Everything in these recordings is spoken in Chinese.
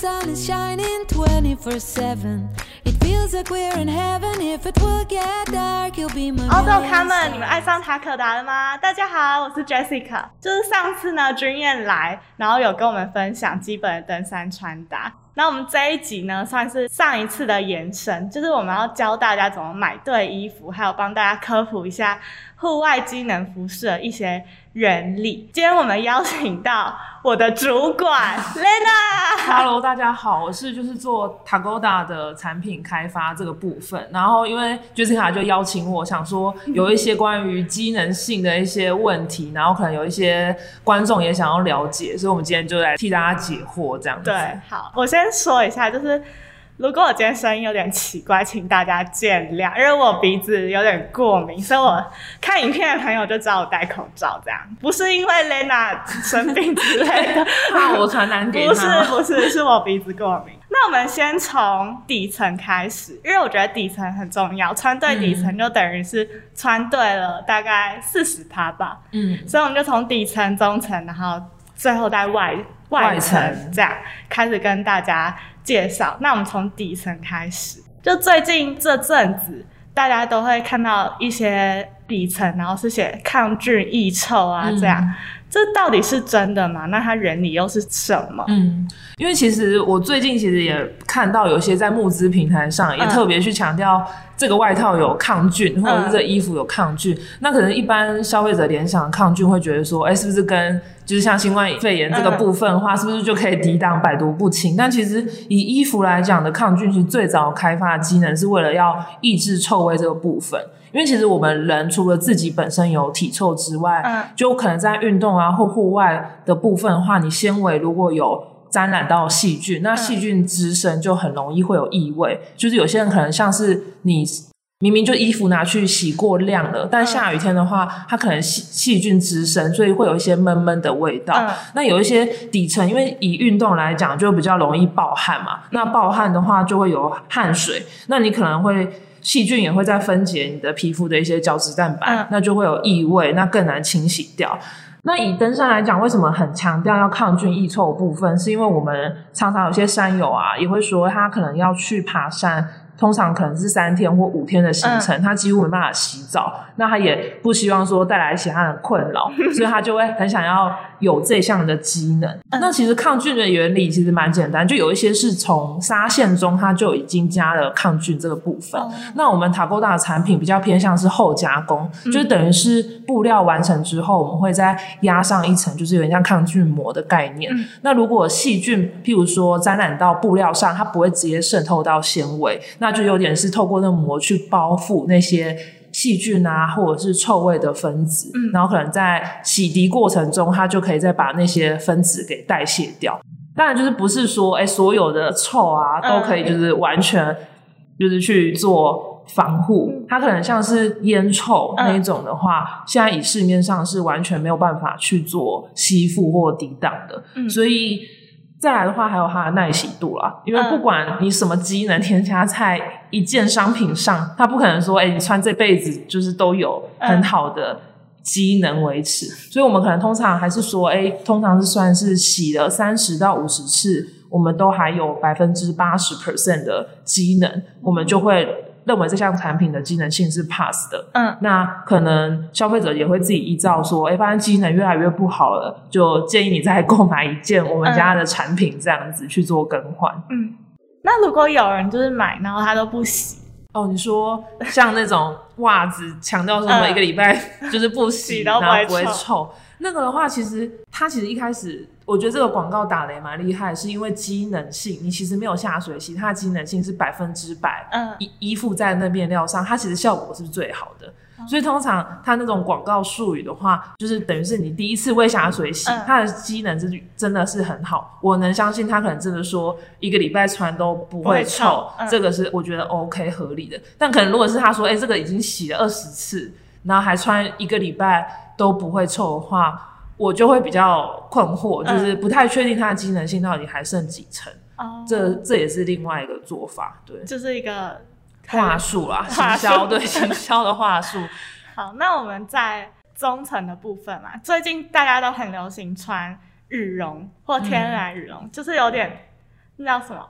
sun is shining 24 7. It feels like we're in heaven. If it will get dark, you'll be my 澳洲 million 他们，你们 stars. 爱上塔可达了吗？大家好，我是 Jessica。就是上次呢，君燕来，然后有跟我们分享基本的登山穿搭。那我们这一集呢，算是上一次的延伸，就是我们要教大家怎么买对衣服，还有帮大家科普一下户外机能服饰的一些原理。今天我们邀请到我的主管 Lena。Hello，大家好，我是就是做 Tagoda 的产品开发这个部分，然后因为 Jessica 就邀请我，想说有一些关于机能性的一些问题，然后可能有一些观众也想要了解，所以我们今天就来替大家解惑这样子。对，好，我先说一下，就是如果我今天声音有点奇怪，请大家见谅，因为我鼻子有点过敏，所以我看影片的朋友就知道我戴口罩，这样不是因为 Lena 生病之类的，怕我传染给不是。不是，是我鼻子过敏。那我们先从底层开始，因为我觉得底层很重要，穿对底层就等于是穿对了大概四十趴吧。嗯，所以我们就从底层、中层，然后最后在外外层外层这样开始跟大家介绍。那我们从底层开始，就最近这阵子，大家都会看到一些底层，然后是写抗菌抑臭啊，嗯这样，这到底是真的吗？那它原理又是什么？嗯，因为其实我最近其实也看到有些在募资平台上也嗯特别去强调这个外套有抗菌，或者是这衣服有抗菌。那可能一般消费者联想抗菌，会觉得说，哎、是不是跟就是像新冠肺炎这个部分的话，是不是就可以抵挡百毒不侵？但其实以衣服来讲的抗菌，其实最早开发的机能是为了要抑制臭味这个部分。因为其实我们人除了自己本身有体臭之外，嗯就可能在运动啊或户外的部分的话，你纤维如果有沾染到细菌，那细菌滋生就很容易会有异味。就是有些人可能像是你明明就衣服拿去洗过晾了，但下雨天的话，它可能细细菌滋生，所以会有一些闷闷的味道。嗯那有一些底层，因为以运动来讲，就比较容易暴汗嘛。那暴汗的话，就会有汗水，那你可能会细菌也会在分解你的皮肤的一些角质蛋白，嗯那就会有异味，那更难清洗掉。那以登山来讲，为什么很强调要抗菌易臭部分？是因为我们常常有些山友啊，也会说他可能要去爬山，通常可能是三天或五天的行程，他几乎没办法洗澡，那他也不希望说带来其他的困扰，所以他就会很想要有这项的机能。那其实抗菌的原理其实蛮简单，就有一些是从纱线中它就已经加了抗菌这个部分。哦那我们塔勾达的产品比较偏向是后加工，就是等于是布料完成之后，我们会再压上一层，就是有点像抗菌膜的概念。嗯那如果细菌，譬如说沾染到布料上，它不会直接渗透到纤维，那就有点是透过那膜去包覆那些。细菌啊，或者是臭味的分子，嗯然后可能在洗涤过程中，它就可以再把那些分子给代谢掉。当然，就是不是说，哎，所有的臭啊都可以，就是完全就是去做防护。它可能像是烟臭嗯那一种的话，现在以市面上是完全没有办法去做吸附或抵挡的。嗯所以再来的话，还有它的耐洗度啦。因为嗯不管你什么机能添加在一件商品上，它不可能说，哎，你穿这辈子就是都有很好的。机能维持，所以我们可能通常还是说，哎，通常是算是洗了三十到五十次，我们都还有百分之八十 percent 的机能，我们就会认为这项产品的机能性是 pass 的。嗯那可能消费者也会自己依照说，哎，发现机能越来越不好了，就建议你再购买一件我们家的产品，这样子去做更换。嗯。那如果有人就是买，然后他都不洗，哦，你说像那种袜子，强调说每个礼拜就是不洗，然后不会臭臭。那个的话，其实它其实一开始，我觉得这个广告打的也蛮厉害，是因为机能性，你其实没有下水洗，它的机能性是百分之百，嗯依依附在那面料上，它其实效果是最好的。哦所以通常它那种广告术语的话，就是等于是你第一次未下水洗，嗯它的机能是真的是很好。我能相信它可能真的说一个礼拜穿都不不会会臭臭，嗯这个是我觉得 OK 合理的。但可能如果是他说，哎、这个已经洗了二十次，然后还穿一个礼拜都不会臭的话，我就会比较困惑，嗯就是不太确定它的机能性到底还剩几层。哦，这这也是另外一个做法，对就是一个话术啦，行销对 行销的话术。好，那我们在中层的部分嘛，最近大家都很流行穿羽绒或天然羽绒，就是有点那叫什么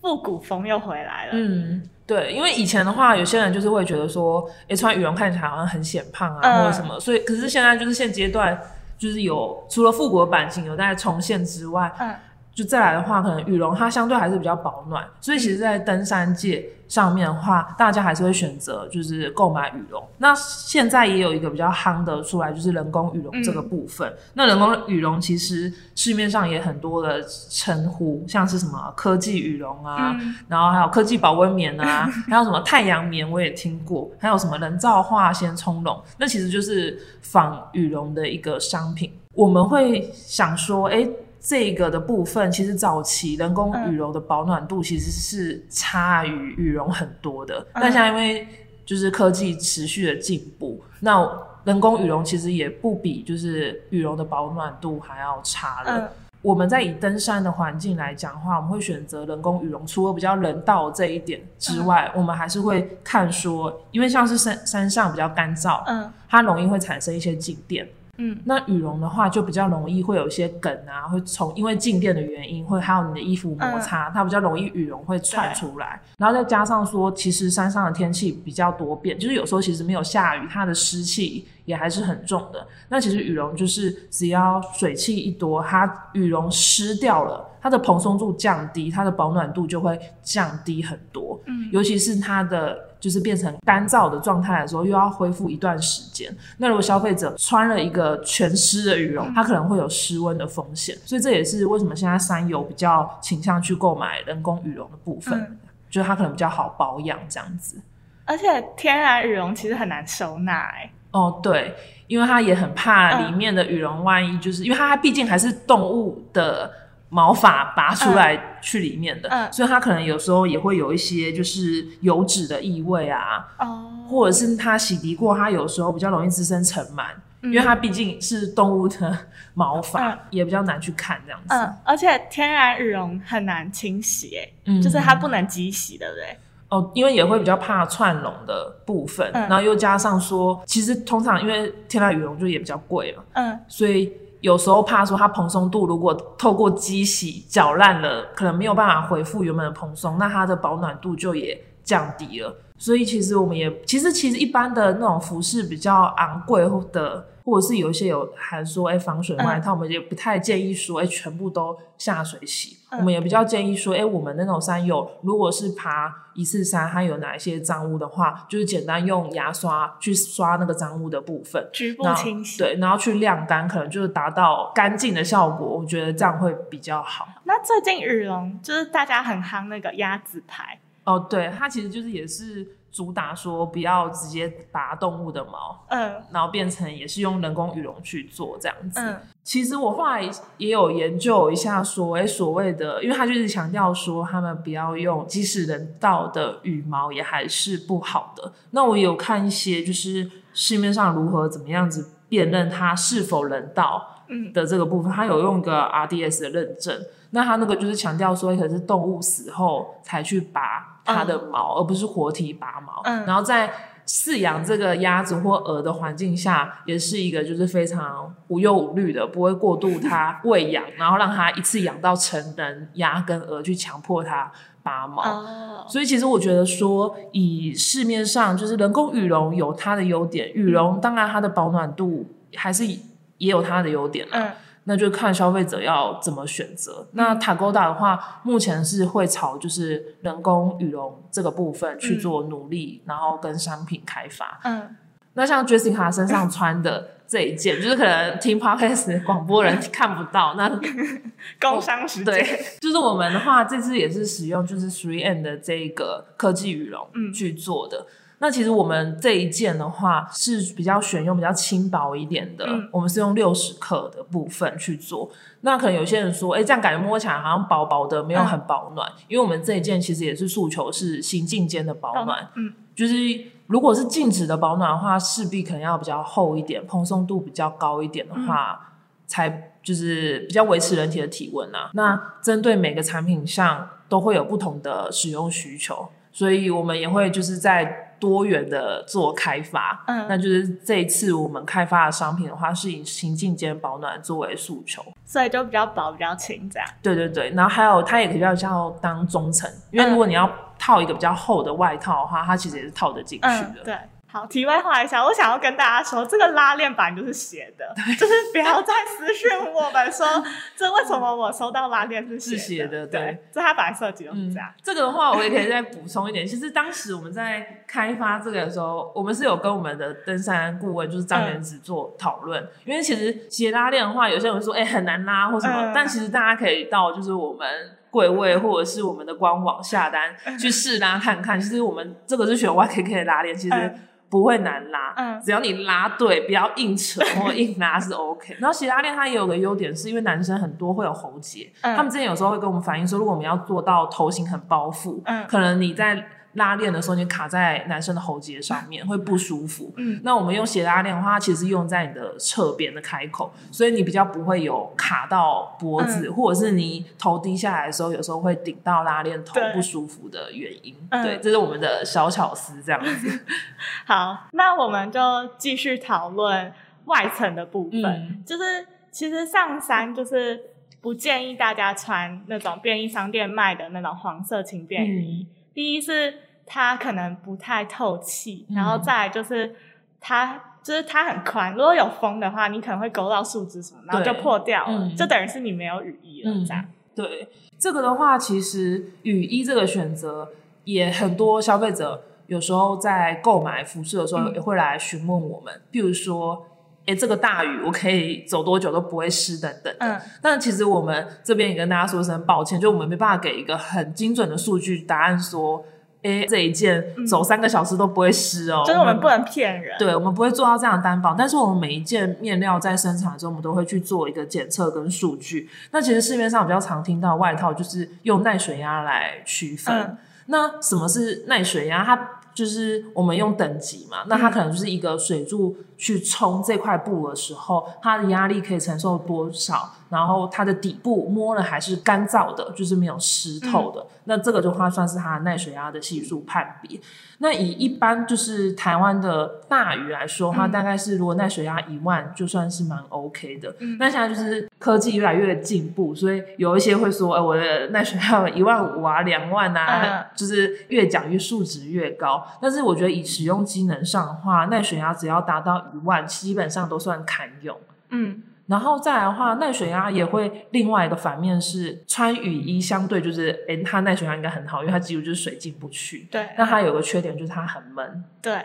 复古风又回来了。嗯，对，因为以前的话，有些人就是会觉得说，哎，穿羽绒看起来好像很显胖啊，嗯或者什么，所以可是现在就是现阶段，就是有除了复古的版型有在重现之外，嗯就再来的话，可能羽绒它相对还是比较保暖，所以其实，在登山界上面的话，大家还是会选择就是购买羽绒。那现在也有一个比较夯的出来，就是人工羽绒这个部分。那人工羽绒其实市面上也很多的称呼，像是什么科技羽绒啊，嗯然后还有科技保温棉啊，还有什么太阳棉我也听过，还有什么人造化纤充绒，那其实就是仿羽绒的一个商品。我们会想说，哎、这个的部分其实早期人工羽绒的保暖度其实是差于羽绒很多的，但现在因为就是科技持续的进步，那人工羽绒其实也不比就是羽绒的保暖度还要差了。嗯。我们在以登山的环境来讲的话，我们会选择人工羽绒，除了比较人道这一点之外，我们还是会看说，因为像是山山上比较干燥，嗯。它容易会产生一些静电。嗯那羽绒的话，就比较容易会有一些梗啊，会从因为静电的原因，会还有你的衣服摩擦，它比较容易羽绒会窜出来。然后再加上说，其实山上的天气比较多变，就是有时候其实没有下雨，它的湿气也还是很重的。那其实羽绒就是只要水汽一多，它羽绒湿掉了，它的蓬松度降低，它的保暖度就会降低很多。嗯尤其是它的就是变成干燥的状态的时候，又要恢复一段时间。那如果消费者穿了一个全湿的羽绒，它可能会有湿温的风险，所以这也是为什么现在山友比较倾向去购买人工羽绒的部分，嗯。就是它可能比较好保养这样子。而且天然羽绒其实很难收纳哎、哦，对，因为它也很怕嗯。里面的羽绒，万一就是因为它毕竟还是动物的毛发拔出来去里面的，嗯。所以它可能有时候也会有一些就是油脂的异味啊，哦，或者是它洗涤过，它有时候比较容易滋生尘螨，因为它毕竟是动物的毛发，嗯。也比较难去看这样子。嗯，而且天然羽绒很难清洗哎、嗯。就是它不能机洗，对不对？哦，因为也会比较怕串笼的部分，嗯。然后又加上说，其实通常因为天然羽绒就也比较贵嘛，嗯。所以有时候怕说它蓬松度如果透过机洗搅烂了，可能没有办法恢复原本的蓬松，那它的保暖度就也降低了。所以其实我们也其实其实一般的那种服饰比较昂贵的，或者是有一些有含说哎防水外套，我们也不太建议说哎全部都下水洗。嗯我们也比较建议说，哎，我们那种山友如果是爬一次山，它有哪一些脏污的话，就是简单用牙刷去刷那个脏污的部分。局部清洗。对，然后去晾干，可能就是达到干净的效果。我觉得这样会比较好。那最近羽绒就是大家很夯那个鸭子牌，哦，对，它其实就是也是主打说不要直接拔动物的毛，嗯然后变成也是用人工羽绒去做这样子。嗯其实我后来也有研究一下，说，哎，所谓的，因为他就是强调说，他们不要用，即使人造的羽毛也还是不好的。那我有看一些，就是市面上如何怎么样子辨认它是否人道嗯的这个部分，它有用一个 RDS 的认证。那它那个就是强调说，可能是动物死后才去拔它的毛，而不是活体拔毛。嗯然后在饲养这个鸭子或鹅的环境下，也是一个就是非常无忧无虑的，不会过度它 喂养，然后让它一次养到成人鸭跟鹅去强迫它拔毛。哦所以其实我觉得说，以市面上就是人工羽绒有它的优点，羽绒当然它的保暖度还是也有它的优点啦。嗯那就看消费者要怎么选择。那塔勾达的话，目前是会朝就是人工羽绒这个部分去做努力，然后跟商品开发。嗯那像 Jessica 身上穿的这一件，就是可能听 podcast 广播人 看不到，那 工商时间，对，就是我们的话，这次也是使用就是 Three N 的这个科技羽绒嗯去做的。那其实我们这一件的话是比较选用比较轻薄一点的，嗯我们是用六十克的部分去做。那可能有些人说，哎、这样感觉摸起来好像薄薄的，没有很保暖。因为我们这一件其实也是诉求是行进间的保暖，嗯就是如果是静止的保暖的话，势必可能要比较厚一点，蓬松度比较高一点的话，才就是比较维持人体的体温啊。那针对每个产品上都会有不同的使用需求，所以我们也会就是在多元的做开发。嗯那就是这一次我们开发的商品的话，是以情境间保暖作为诉求。所以就比较薄、比较轻这样。对对对，然后还有它也比较像当中层，因为如果你要套一个比较厚的外套的话，它其实也是套得进去嗯，的。对。好，题外话一下，我想要跟大家说，这个拉链板就是斜的，就是不要再私讯我们说，这为什么我收到拉链是斜的对对，这它本来设计都是这样。这个的话，我也可以再补充一点。其实当时我们在开发这个的时候，我们是有跟我们的登山顾问，就是张元子做讨论。因为其实斜拉链的话，有些人说，哎、很难拉或什么，嗯但其实大家可以到就是我们柜位或者是我们的官网下单去试拉看看。其实我们这个是选 YKK 的拉链，其实嗯不会难拉，嗯只要你拉对，不要硬扯或 硬拉是 OK。然后斜拉链它也有个优点，是因为男生很多会有喉结，嗯他们之前有时候会跟我们反映说，如果我们要做到头型很包覆，嗯可能你在拉链的时候，你卡在男生的喉结上面会不舒服。嗯那我们用斜拉链的话，它其实用在你的侧边的开口，所以你比较不会有卡到脖子，嗯或者是你头低下来的时候，有时候会顶到拉链头不舒服的原因。嗯对，这是我们的小巧思，这样子。好，那我们就继续讨论外层的部分。嗯就是其实上山就是不建议大家穿那种便利商店卖的那种黄色轻便雨衣。第一是它可能不太透气，嗯然后再来就是它就是它很宽，如果有风的话，你可能会勾到树枝什么，然后就破掉了，嗯就等于是你没有雨衣了，嗯这样。对这个的话，其实雨衣这个选择也很多消费者有时候在购买服饰的时候嗯也会来询问我们，譬如说。哎，这个大雨我可以走多久都不会湿等等的。嗯但其实我们这边也跟大家说声抱歉，就我们没办法给一个很精准的数据答案，说，哎，这一件走三个小时都不会湿哦。嗯就是我们不能骗人。对，我们不会做到这样的担保，但是我们每一件面料在生产的时候，我们都会去做一个检测跟数据。那其实市面上比较常听到外套就是用耐水压来区分。嗯那什么是耐水压？它就是我们用等级嘛，那它可能就是一个水柱去冲这块布的时候，它的压力可以承受多少，然后它的底部摸了还是干燥的，就是没有湿透的。那这个的话算是它的耐水压的系数判别。那以一般就是台湾的大鱼来说，它大概是如果耐水压一万，就算是蛮 OK 的。那现在就是科技越来越进步，所以有一些会说，哎、我的耐水压有一万五啊、两万啊，嗯就是越讲越数值越高。但是我觉得以使用机能上的话，耐水压只要达到一万，基本上都算堪用。嗯。然后再来的话，耐水压也会另外一个反面是穿雨衣，相对就是，诶，它耐水压应该很好，因为它几乎就是水进不去。对。那它有个缺点就是它很闷，对，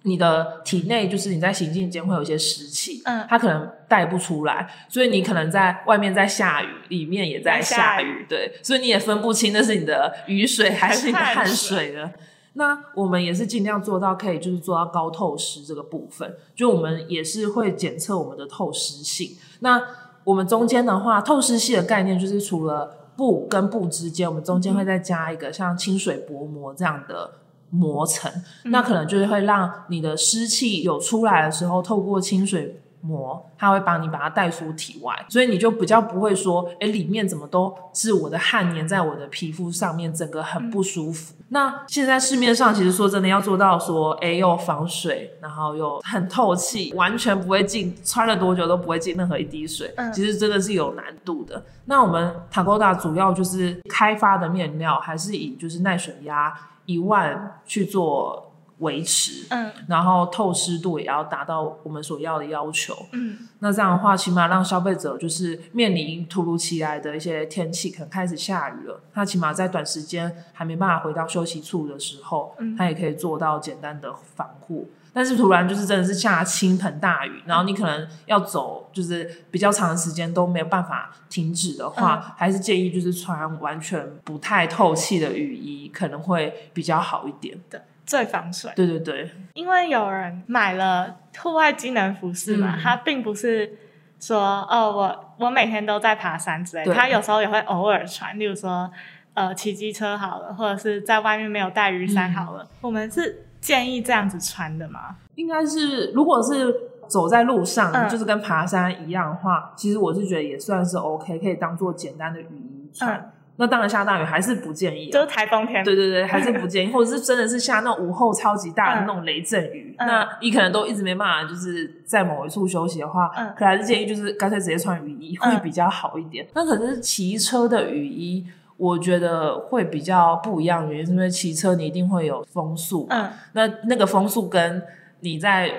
你的体内就是你在行进间会有一些湿气，嗯。它可能带不出来，所以你可能在外面在下雨，里面也在下在下雨，对，所以你也分不清那是你的雨水还是你的汗水了。那我们也是尽量做到可以就是做到高透湿这个部分，就我们也是会检测我们的透湿性。那我们中间的话，透湿系的概念就是除了布跟布之间，我们中间会再加一个像清水薄膜这样的膜层，那可能就是会让你的湿气有出来的时候，透过清水膜，它会帮你把它带出体外，所以你就比较不会说，哎，里面怎么都是我的汗粘在我的皮肤上面，整个很不舒服。那现在市面上其实说真的要做到说，哎，又防水，然后又很透气，完全不会进，穿了多久都不会进任何一滴水，嗯其实真的是有难度的。那我们 Tagoda 主要就是开发的面料，还是以就是耐水压一万去做维持，嗯然后透湿度也要达到我们所要的要求。嗯那这样的话，起码让消费者就是面临突如其来的一些天气，可能开始下雨了，他起码在短时间还没办法回到休息处的时候，嗯他也可以做到简单的防护。但是突然就是真的是下倾盆大雨，然后你可能要走就是比较长的时间都没有办法停止的话，还是建议就是穿完全不太透气的雨衣，可能会比较好一点。对，最防水。对对对，因为有人买了户外机能服饰嘛，嗯。他并不是说哦，我我每天都在爬山之类他有时候也会偶尔穿，例如说呃骑机车好了，或者是在外面没有带雨伞好了，我们是建议这样子穿的吗？应该是如果是走在路上，嗯。就是跟爬山一样的话，其实我是觉得也算是 OK，可以当做简单的雨衣穿。嗯那当然下大雨还是不建议、啊，就是台风天。对对对，还是不建议，或者是真的是下那种午后超级大的那种雷阵雨，嗯那你可能都一直没办法，就是在某一处休息的话，嗯可还是建议就是干脆直接穿雨衣嗯会比较好一点。那可是骑车的雨衣。我觉得会比较不一样，原因是因为骑车你一定会有风速，嗯那那个风速跟你在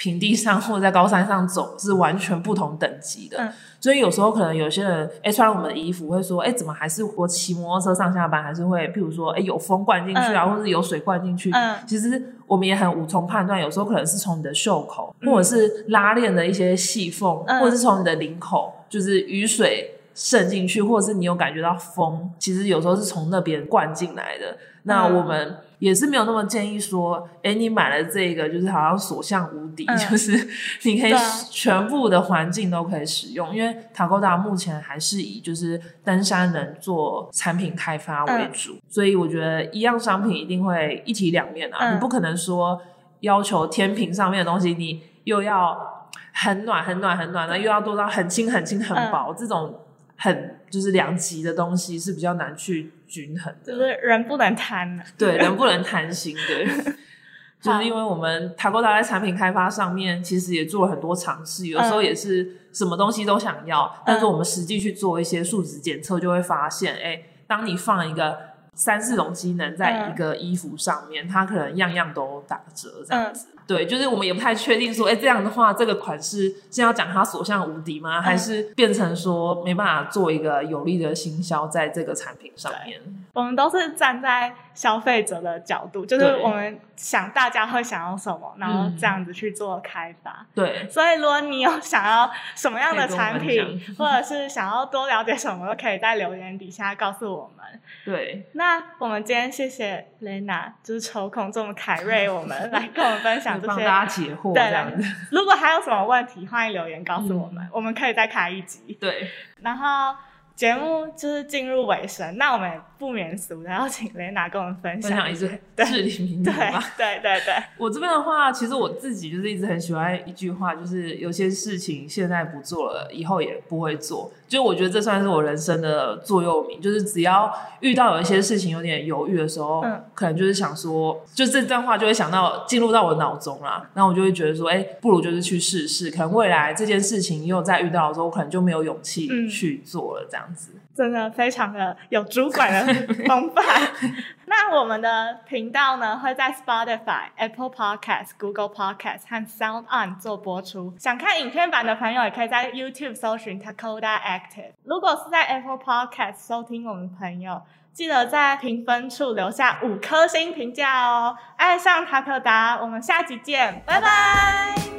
平地上或者在高山上走是完全不同等级的，嗯。所以有时候可能有些人哎穿了我们的衣服会说哎怎么还是我骑摩托车上下班还是会譬如说哎有风灌进去啊，嗯。或者是有水灌进去，嗯。其实我们也很无从判断，有时候可能是从你的袖口、嗯。或者是拉链的一些细缝，嗯。或者是从你的领口，就是雨水。渗进去，或者是你有感觉到风，其实有时候是从那边灌进来的。那嗯。我们也是没有那么建议说，哎，你买了这个就是好像所向无敌，嗯。就是你可以全部的环境都可以使用。因为塔高达目前还是以就是登山人做产品开发为嗯主，所以我觉得一样商品一定会一体两面啊，嗯。你不可能说要求天平上面的东西你又要很暖很暖很暖，那又要做到很轻很轻很嗯。薄，这种很就是两极的东西是比较难去均衡的。就是人不能贪啊。对，人不能贪心，对。就是因为我们塔高达在产品开发上面，其实也做了很多尝试，有时候嗯也是什么东西都想要，但是我们实际去做一些数值检测，就会发现，哎，当你放一个三四种机能在一个衣服上面，它可能样样都打折这样子。对，就是我们也不太确定说，哎，这样的话，这个款式是要讲它所向无敌吗？还是变成说没办法做一个有力的行销在这个产品上面？我们都是站在消费者的角度，就是我们想大家会想要什么，然后这样子去做开发。对，所以，如果你有想要什么样的产品，或者是想要多了解什么，都可以在留言底下告诉我们。对，那我们今天谢谢 Lena，就是抽空这么凯瑞我们来跟我们分享 这些。帮大家解惑对这样子。如果还有什么问题，欢迎留言告诉我们，嗯我们可以再开一集。对，然后节目就是进入尾声，那我们不免俗的要请 Lena 跟我们分分享享一句 对至理名言吧。对对对，我这边的话，其实我自己就是一直很喜欢一句话，就是有些事情现在不做了，以后也不会做。就我觉得这算是我人生的座右铭，就是只要遇到有一些事情有点犹豫的时候，嗯可能就是想说，就这段话就会想到进入到我脑中啦，然后我就会觉得说，哎、不如就是去试试，可能未来这件事情又再遇到的时候，我可能就没有勇气嗯去做了，这样子。真的非常的有主管的风范。那我们的频道呢会在 Spotify、Apple Podcast、Google Podcast 和 Sound On 做播出。想看影片版的朋友，也可以在 YouTube 搜寻 Takoda Active。如果是在 Apple Podcast 收听我们的朋友，记得在评分处留下五颗星评价哦。爱上塔可达，我们下集见，拜拜